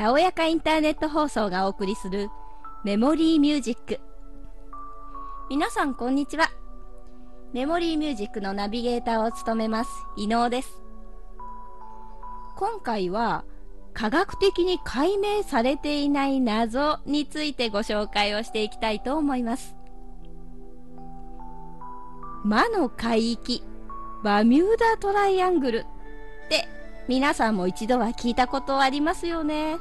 たおやかインターネット放送がお送りするメモリーミュージック。皆さんこんにちは。メモリーミュージックのナビゲーターを務めます、伊能です。今回は科学的に解明されていない謎についてご紹介をしていきたいと思います。魔の海域、バミューダトライアングルって皆さんも一度は聞いたことありますよね。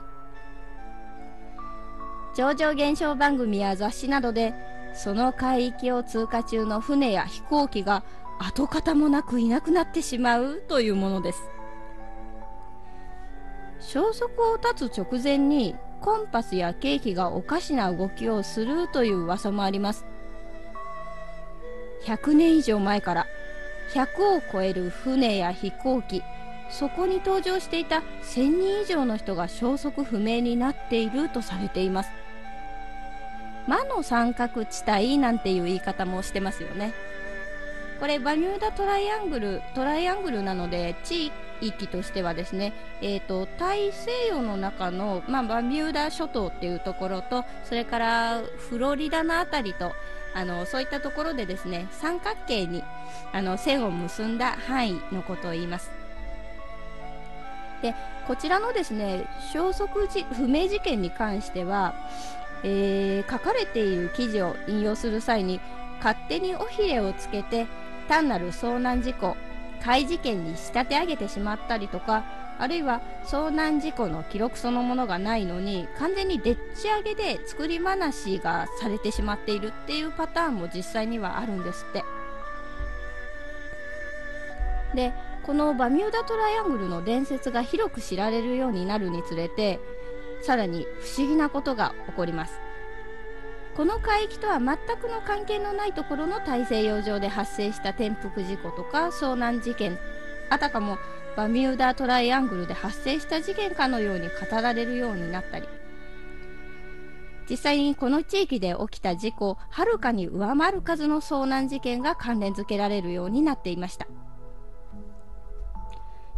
超常現象番組や雑誌などでその海域を通過中の船や飛行機が跡形もなくいなくなってしまうというものです。消息を絶つ直前にコンパスやケーキがおかしな動きをするという噂もあります。100年以上前から100を超える船や飛行機そこに登場していた1000人以上の人が消息不明になっているとされています。魔の三角地帯なんていう言い方もしてますよね。これバミューダトライアングルトライアングルなので地域としてはですね、えーと、大西洋の中の、まあ、バミューダ諸島っていうところとそれからフロリダの辺りとあのそういったところでですね三角形にあの線を結んだ範囲のことを言います。でこちらのですね消息不明事件に関しては、えー、書かれている記事を引用する際に勝手に尾ひれをつけて単なる遭難事故怪事件に仕立て上げてしまったりとかあるいは遭難事故の記録そのものがないのに完全にでっち上げで作り話がされてしまっているっていうパターンも実際にはあるんですって。でこのバミューダトライアングルの伝説が広く知られるようになるにつれてさらに不思議なことが起こります。この海域とは全くの関係のないところの大西洋上で発生した転覆事故とか遭難事件あたかもバミューダトライアングルで発生した事件かのように語られるようになったり実際にこの地域で起きた事故をはるかに上回る数の遭難事件が関連づけられるようになっていました。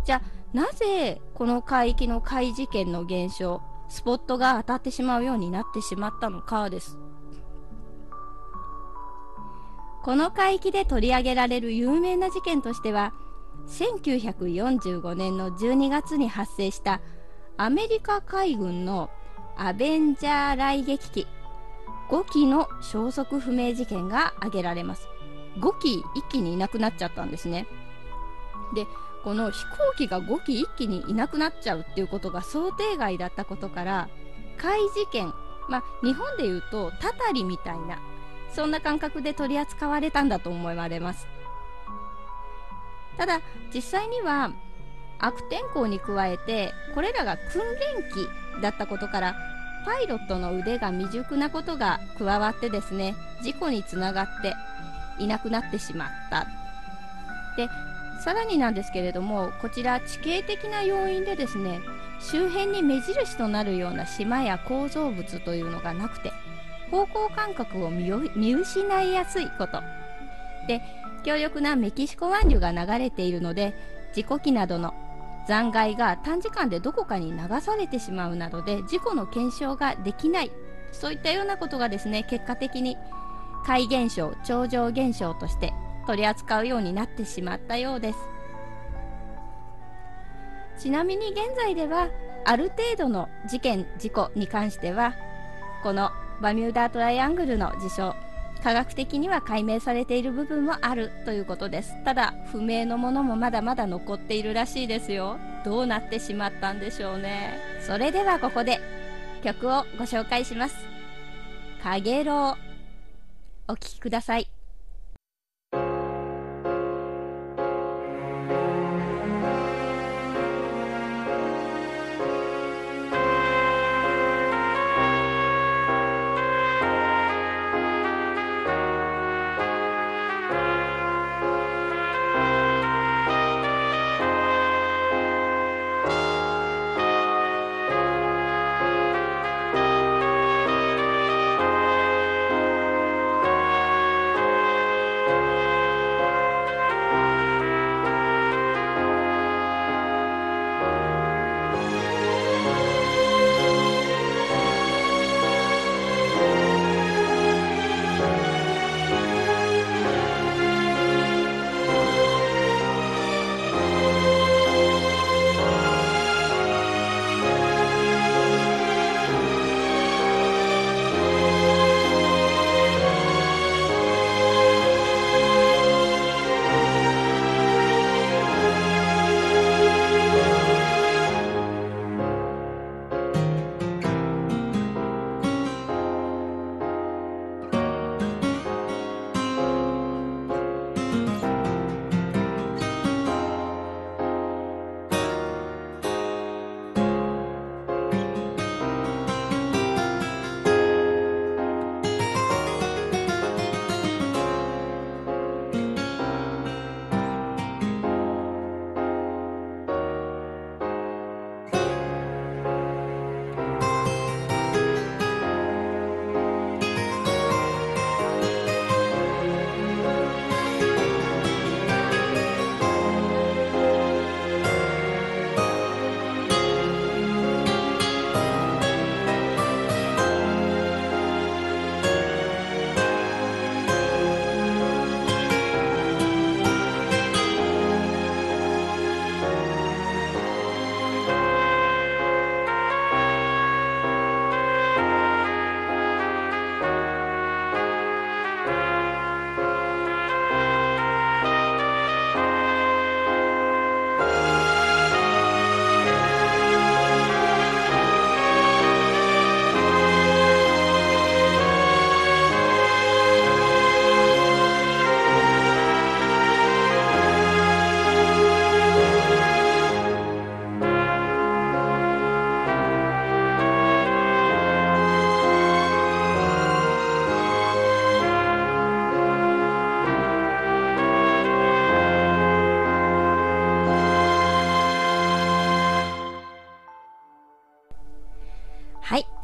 じゃあなぜこの海域の怪事件の現象スポットが当たってしまうようになってしまったのかです。この海域で取り上げられる有名な事件としては1945年の12月に発生したアメリカ海軍のアベンジャー雷撃機5機の消息不明事件が挙げられます。5機一気にいなくなっちゃったんですね。でこの飛行機が5機一気にいなくなっちゃうっていうことが想定外だったことから怪事件まあ日本でいうとたたりみたいなそんな感覚で取り扱われたんだと思われます。ただ実際には悪天候に加えてこれらが訓練機だったことからパイロットの腕が未熟なことが加わってですね事故につながっていなくなってしまった。でさらになんですけれどもこちら地形的な要因でですね周辺に目印となるような島や構造物というのがなくて方向感覚を見失いやすいこと。で強力なメキシコ湾流が流れているので事故機などの残骸が短時間でどこかに流されてしまうなどで事故の検証ができない。そういったようなことがですね結果的に怪現象超常現象として取り扱うようになってしまったようです。ちなみに現在ではある程度の事件事故に関してはこのバミューダートライアングルの事象科学的には解明されている部分もあるということです。ただ不明のものもまだまだ残っているらしいですよ。どうなってしまったんでしょうね。それではここで曲をご紹介します「かげろう」お聴きください。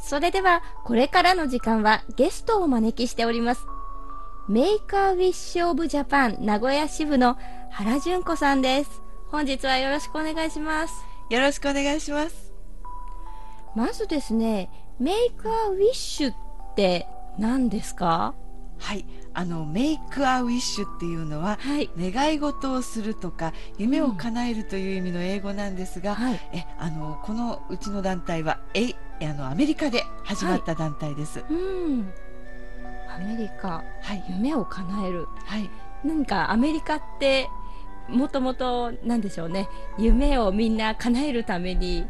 それでは、これからの時間はゲストをお招きしております。メイクアウィッシュオブジャパン名古屋支部の原純子さんです。本日はよろしくお願いします。よろしくお願いします。まずですね、メイクアウィッシュって何ですか？はい。あの、メイクアウィッシュっていうのは、はい。願い事をするとか、夢を叶えるという意味の英語なんですが、はい。え、あの、このうちの団体は、え、あの、アメリカで始まった団体です。うん。アメリカ、はい。夢を叶える。はい。何かアメリカって、もともと、なんでしょうね、夢をみんな叶えるために、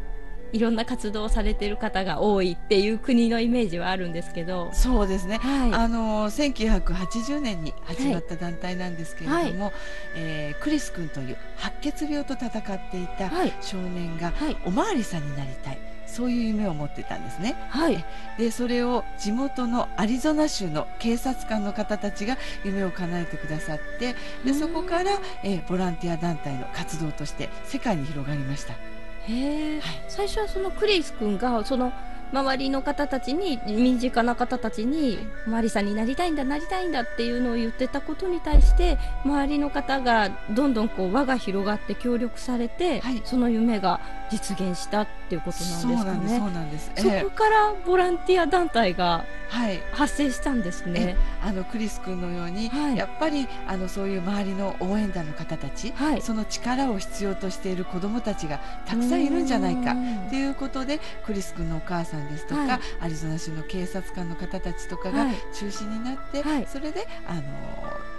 いろんな活動をされている方が多いっていう国のイメージはあるんですけど、そうですね。はい。あの1980年に始まった団体なんですけれども、えークリス君という白血病と戦っていたはい。少年がはい。おまわりさんになりたいそういう夢を持ってたんですね。はい。でそれを地元のアリゾナ州の警察官の方たちが夢を叶えてくださってでそこから、えーボランティア団体の活動として世界に広がりました。へえ、はい。最初はそのクリス君がその周りの方たちに身近な方たちにマリさんになりたいんだなりたいんだっていうのを言ってたことに対して周りの方がどんどんこう輪が広がって協力されて、はいその夢が実現したっていうことなんですかなんですそうね。なんです、そえこからボランティア団体が発生したんですね。あのクリス君のように、はいやっぱりあのそういう周りの応援団の方たち、はい。その力を必要としている子どもたちがたくさんいるんじゃないかうんということでクリス君のお母さんですとか、はい。アリゾナ州の警察官の方たちとかがはい。中心になって、はい。それであの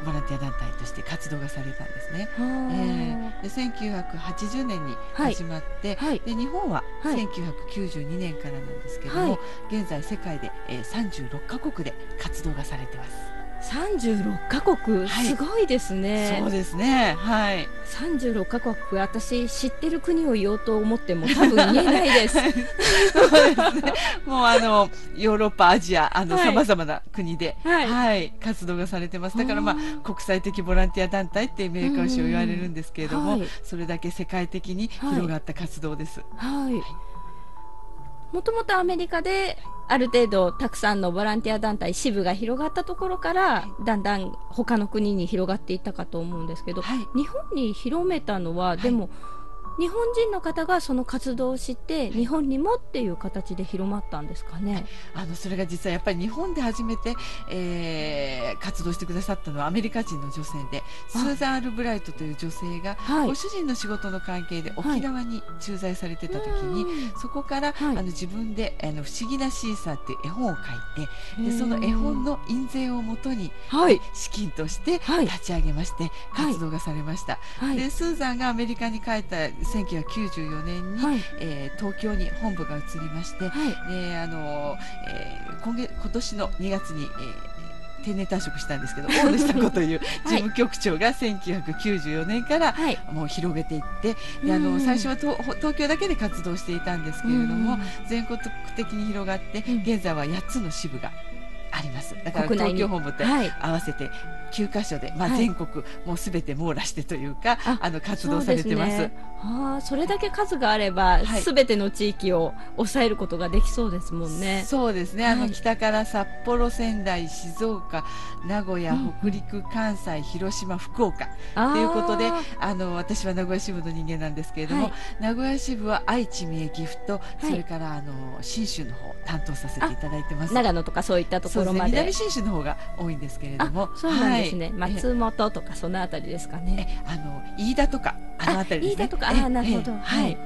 ボランティア団体として活動がされたんですね。はえーで1980年にはい。始まって、はい。で日本ははい。1992年からなんですけども、はい。現在世界で、えー36カ国で活動がされてます。36カ国、はいすごいですね。そうですね。はい。36カ国私知ってる国を言おうと思っても多分言えないです そうですね。もうあのヨーロッパ、アジア、あのはい様々な国で、はいはい、活動がされてます。だからまあ国際的ボランティア団体ってメーカー賞言われるんですけれども、うんはいそれだけ世界的に広がった活動です。はいもともとアメリカである程度たくさんのボランティア団体支部が広がったところからだんだん他の国に広がっていったかと思うんですけど、はい。日本に広めたのは、いでも日本人の方がその活動を知って日本にもっていう形で広まったんですかね。あのそれが実はやっぱり日本で初めて、えー活動してくださったのはアメリカ人の女性でスーザン・アルブライトという女性が、はい。ご主人の仕事の関係で沖縄に駐在されてた時に、うん。そこから、はい。あの自分であの「不思議なシーサー」っていう絵本を書いてでその絵本の印税をもとにはい。資金としてはい。立ち上げましてはい。活動がされました、はい。でスーザンがアメリカに帰った1994年に、はい。えー東京に本部が移りまして、はい。であのえー今月今年の2月に、えー定年退職したんですけど 大野久子という事務局長が1994年からはい。もう広げていってであうん。の最初は東東京だけで活動していたんですけれども、全国的に広がって、うん。現在は8つの支部がます。だから東京本部とはい。合わせて9カ所で、まあ、はい。全国もうすべて網羅してというか、ああの活動されてます。そねああそれだけ数があればはい。すべ、ての地域を抑えることができそうですもんね。そうですね、あのはい。北から札幌、仙台、静岡、名古屋、うん。北陸、関西、広島、福岡とということで、あの私は名古屋支部の人間なんですけれども、はい。名古屋支部は愛知、三重、岐阜と、い。それからあの信州の方担当させていただいてます。長野とかそういったところまで。南信州の方が多いんですけれども、あそうなんですね、はい。松本とかそのあたりですかね。えあの飯田とかあの辺りですね。飯田とか、あなるほど。えはい。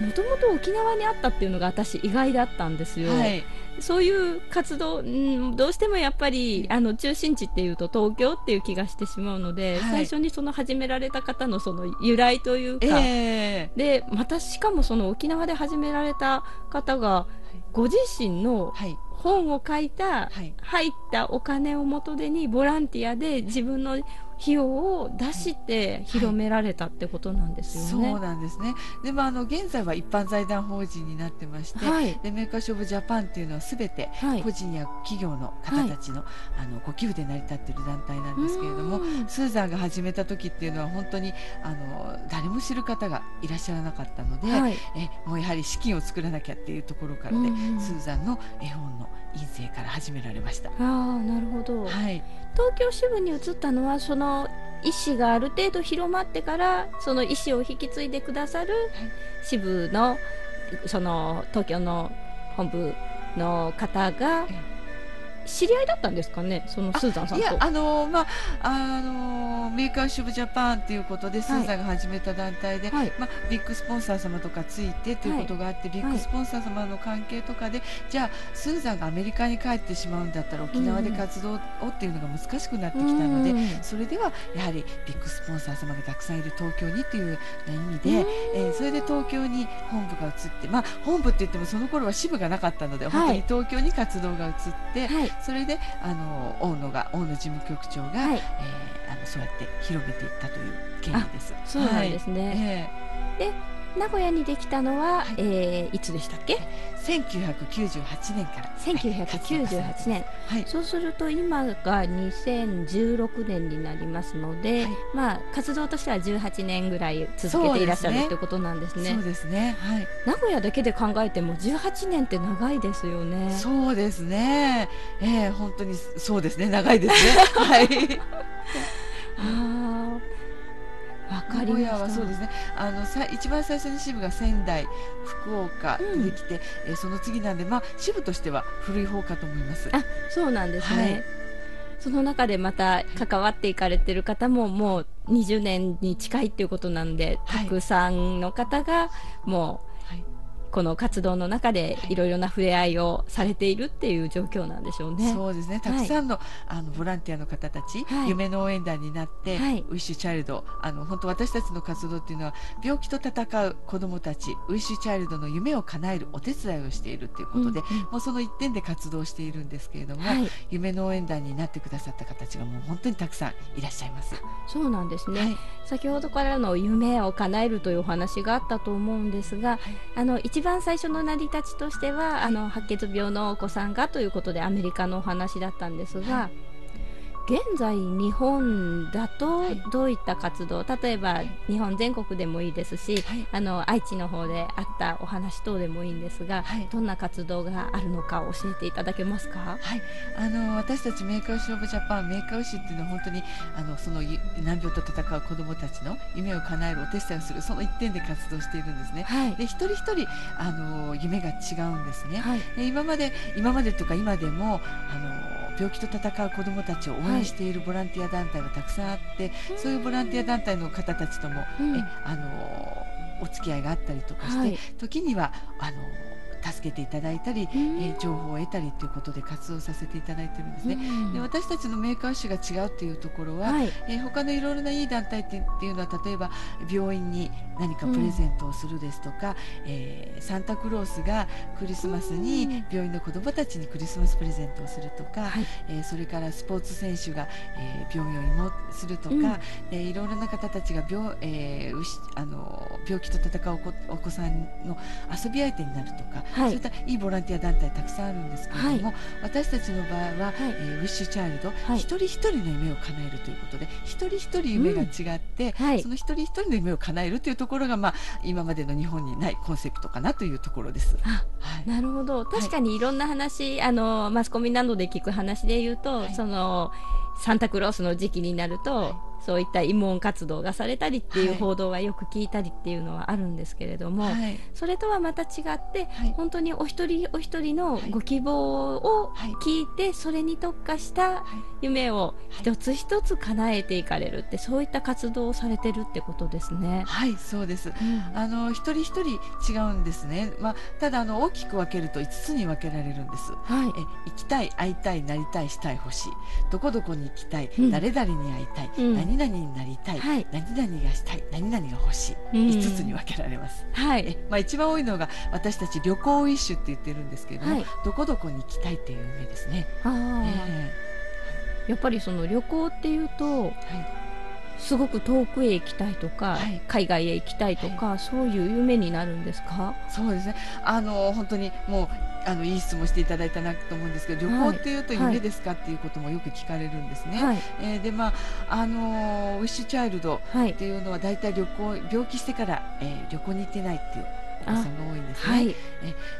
もともと沖縄にあったっていうのが私意外だったんですよ。はい。そういう活動、うん、どうしてもやっぱり、あの、中心地っていうと東京っていう気がしてしまうので、はい。最初にその始められた方のその由来というか、ええ。で、またしかもその沖縄で始められた方が、ご自身のはい本を書いた、はい。入ったお金を元手にボランティアで自分の費用を出して広められたってことなんですよね。そうなんですね。でもあの現在は一般財団法人になってまして、はいでメーカーショブジャパンっていうのはすべてはい個人や企業の方たちの,、あのご寄付で成り立っている団体なんですけれどもう。んスーザンが始めた時っていうのは本当にあの誰も知る方がいらっしゃらなかったので、はいえもうやはり資金を作らなきゃっていうところからで、うんうんスーザンの絵本の印製から始められました。ああなるほど、はい、東京支部に移ったのはその意思がある程度広まってからその意思を引き継いでくださる支部のその東京の本部の方がえ知り合いだったんですかね？そのスーザンさんと。いやあのまああのメイクアウィッシュオブジャパンということでスーザンが始めた団体で、はい。まあ、ビッグスポンサー様とかついてということがあって、ビッグスポンサー様の関係とかで、じゃあスーザンがアメリカに帰ってしまうんだったら沖縄で活動をっていうのが難しくなってきたので、うん。それではやはりビッグスポンサー様がたくさんいる東京にという意味で、うんえーそれで東京に本部が移って、まあ、本部って言ってもその頃は支部がなかったので、本当に東京に活動が移って、はいそれであの大野が大野事務局長が、はい。えーあのそうやって広めていったという経緯です。そうなんですね、はい名古屋にできたのは、はいえーいつでしたっけ？えー1998年から1998年、はい、そうすると今が2016年になりますので、はいまあ活動としては18年ぐらい続けていらっしゃるそうですねってことなんですねそうですね。はい、名古屋だけで考えても18年って長いですよねそうですね。えー本当にそうですね。長いですね。はい。あ かりましたはそうですね。あのさ一番最初に支部が仙台、福岡うんできて、えーその次なんで、まあ支部としては古い方かと思います。あそうなんですね、はいその中でまた関わっていかれてる方ももう20年に近いっていうことなんで、はいたくさんの方がもはい。うこの活動の中でいろいろな触れ合いをされているっていう状況なんでしょうね。そうですね。たくさんの、あのボランティアの方たち、はい。夢の応援団になって、はい。ウィッシュチャイルド、あの本当私たちの活動っていうのは病気と戦う子どもたち、ウィッシュチャイルドの夢を叶えるお手伝いをしているということで、うんうん。もうその一点で活動しているんですけれども、はい、夢の応援団になってくださった方たちがもう本当にたくさんいらっしゃいます。そうなんですね、はい。先ほどからの夢を叶えるというお話があったと思うんですが、あの一番最初の成り立ちとしてはあの白血病のお子さんがということでアメリカのお話だったんですが、は現在日本だとはい。どういった活動、例えば日本全国でもいいですし、はい。あの愛知の方であったお話等でもいいんですが、はい。どんな活動があるのか教えていただけますか？はい、あの私たちメイクアウィッシュオブジャパンメイクアウィッシュっていうのは本当にあのそのゆ難病と戦う子どもたちの夢を叶えるお手伝いをするその一点で活動しているんですね。はい。で一人一人あの夢が違うんですね。はい。で今まで今までとか今でもあの病気と戦う子どもたちを応援しているボランティア団体はたくさんあって、そういうボランティア団体の方たちとも、うん。えあのお付き合いがあったりとかして、はい。時にはあの助けていただいたり、うん。えー情報を得たりということで活動させていただいてるんですね。うんで私たちのメーカー種が違うというところは、はい。えー他のいろいろないい団体ってっていうのは例えば病院に何かプレゼントをするですとか、えーサンタクロースがクリスマスうん。に病院の子どもたちにクリスマスプレゼントをするとか、はい。えーそれからスポーツ選手が、えー病院を慰問するとか、うん。えーいろいろな方たちが病,、えーうしあの病気と戦うお子さんの遊び相手になるとか、はい。そういったいいボランティア団体たくさんあるんですけれども、私たちの場合は、えーウィッシュチャイルド、はい。一人一人の夢を叶えるということで一人一人夢が違って、はい。その一人一人の夢を叶えるというところが、まあ、今までの日本にないコンセプトかなというところです。なるほど。確かにいろんな話、あのマスコミなどで聞く話で言うと、はい。そのサンタクロースの時期になると、はいそういった慰問活動がされたりっていうはい報道はよく聞いたりっていうのはあるんですけれども、はいそれとはまた違って、はい本当にお一人お一人のはいご希望をはい聞いて、それに特化したはい夢を一つ一つ叶えていかれるって、そういった活動をされてるってことですね。はい、そうです。あの一人一人違うんですね。まあ、ただあの大きく分けると5つに分けられるんです。はいえ行きたい、会いたい、なりたい、したい、欲しい。どこどこに行きたい、うん。誰々に会いたい、うん。何々になりたい、はい。何々がしたい、何々が欲しい。うん。5つに分けられます。はい。えまあ、一番多いのが私たち旅行ウィッシュって言ってるんですけれども、はい。どこどこに行きたいっていう夢ですね。あー。えやっぱりその旅行っていうとえはい。すごく遠くへ行きたいとか、はい。海外へ行きたいとか、そういう夢になるんですか？そうですね。あの本当にもうあのいい質問していただいたなと思うんですけど、旅行っていうとはい夢ですかっていうこともよく聞かれるんですね。はい。えーでまああのウィッシュチャイルドはい。っていうのは大体旅行病気してから、えー旅行に行ってないっていうお子さんが多いんですね。はい。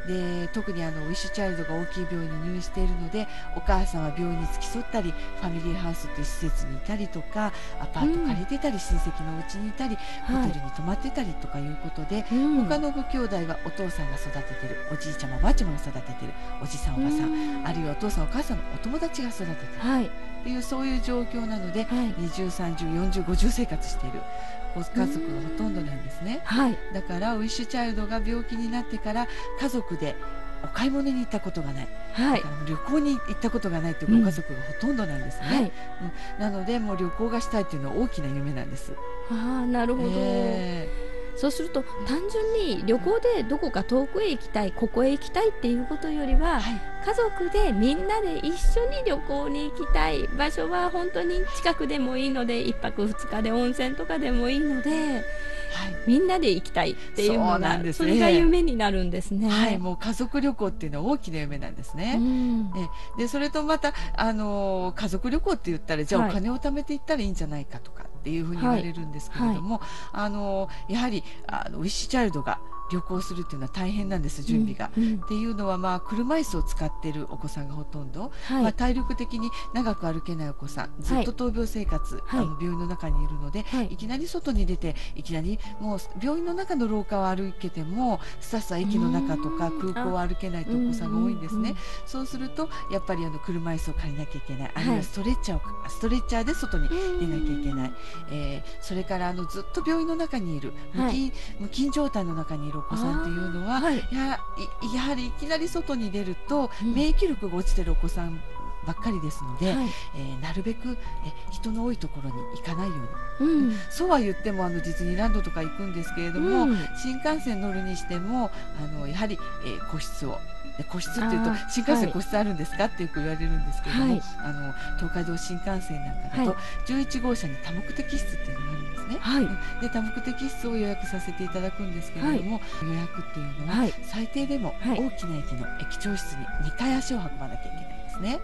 で特にあのウィッシュチャイルドが大きい病院に入院しているのでお母さんは病院に付き添ったりファミリーハウスという施設にいたりとかアパート借りてたり、親戚のお家にいたり、ホテルに泊まってたりとかいうことで、うん。他のご兄弟はお父さんが育ててるおじいちゃまおばあちゃまが育ててるおじさんおばさん、うん。あるいはお父さんお母さんのお友達が育ててる。はい。っていうそういう状況なので、はい。20、30、40、50生活しているご家族がほとんどなんですね。はい。だからウィッシュチャイルドが病気になってから家族でお買い物に行ったことがない、はい。旅行に行ったことがないというご家族がほとんどなんですね、はい。なのでもう旅行がしたいというのは大きな夢なんです。ああなるほど、えそうすると単純に旅行でどこか遠くへ行きたいここへ行きたいっていうことよりは、ーはい。家族でみんなで一緒に旅行に行きたい場所は本当に近くでもいいので1泊2日で温泉とかでもいいのではい。みんなで行きたいっていうのがんですね。それが夢になるんですね。はい、もう家族旅行っていうのは大きな夢なんですうね。ん。えでそれとまた、あのー家族旅行って言ったらじゃあはい。お金を貯めていったらいいんじゃないかとかっていうふうに言われるんですけれども、あのーやはりあのウィッシュチャイルドが旅行するっていうのは大変なんです準備が。うん。うんっていうのは、まあ、車椅子を使っているお子さんがほとんど、はい。まあ、体力的に長く歩けないお子さんずっと闘病生活、はい。あの病院の中にいるので、はい。い、きなり外に出ていきなりもう病院の中の廊下を歩けてもさっさ駅の中とかうん。空港を歩けないとお子さんが多いんですね。うんそうするとやっぱりあの車椅子を借りなきゃいけない、あるいははい。ストレッチャーをストレッチャーで外に出なきゃいけない、えーそれからあのずっと病院の中にいる無菌,、無菌状態の中にいるお子さんってい。うのははいやいやはりいきなり外に出ると、うん。免疫力が落ちてるお子さんばっかりですので、はい。えーなるべくえ人の多いところに行かないように。うん。そうは言ってもあのディズニーランドとか行くんですけれども、うん。新幹線乗るにしてもあのやはり、えー個室をで個室っていうと新幹はい。線個室あるんですかってよく言われるんですけれども、はい。あの東海道新幹線なんかだと、は11号車に多目的室っていうのがあるんですね。はいで多目的室を予約させていただくんですけれども、予約っていうのは、はい最低でもはい大きな駅の駅長室に2回足を運ばなきゃいけないんですね。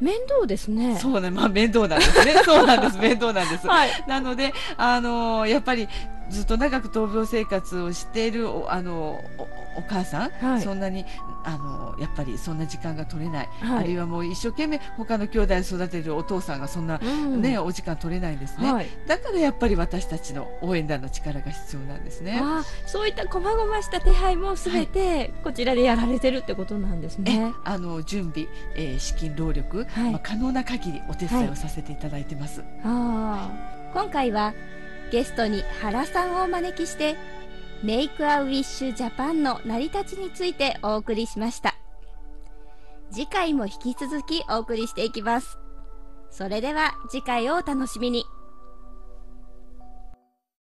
面倒ですね。そうね、まあ面倒なんですね。そうなんです、面倒なんです。はいなので、あのやっぱりずっと長く闘病生活をしているおあのおお母さん、はい。そんなにあのやっぱりそんな時間が取れない、はい。あるいはもう一生懸命他の兄弟を育てるお父さんがそんな、うん。ねお時間取れないんですね、はい。だからやっぱり私たちの応援団の力が必要なんですね。そういった細々した手配もすべてこちらでやられてるってことなんですえね。あの準備、えー資金労力、はい。まあ、可能な限りお手伝いをさせていただいてます。今回はゲストに原さんをお招きしてメイクアウィッシュジャパンの成り立ちについてお送りしました。次回も引き続きお送りしていきます。それでは次回をお楽しみに。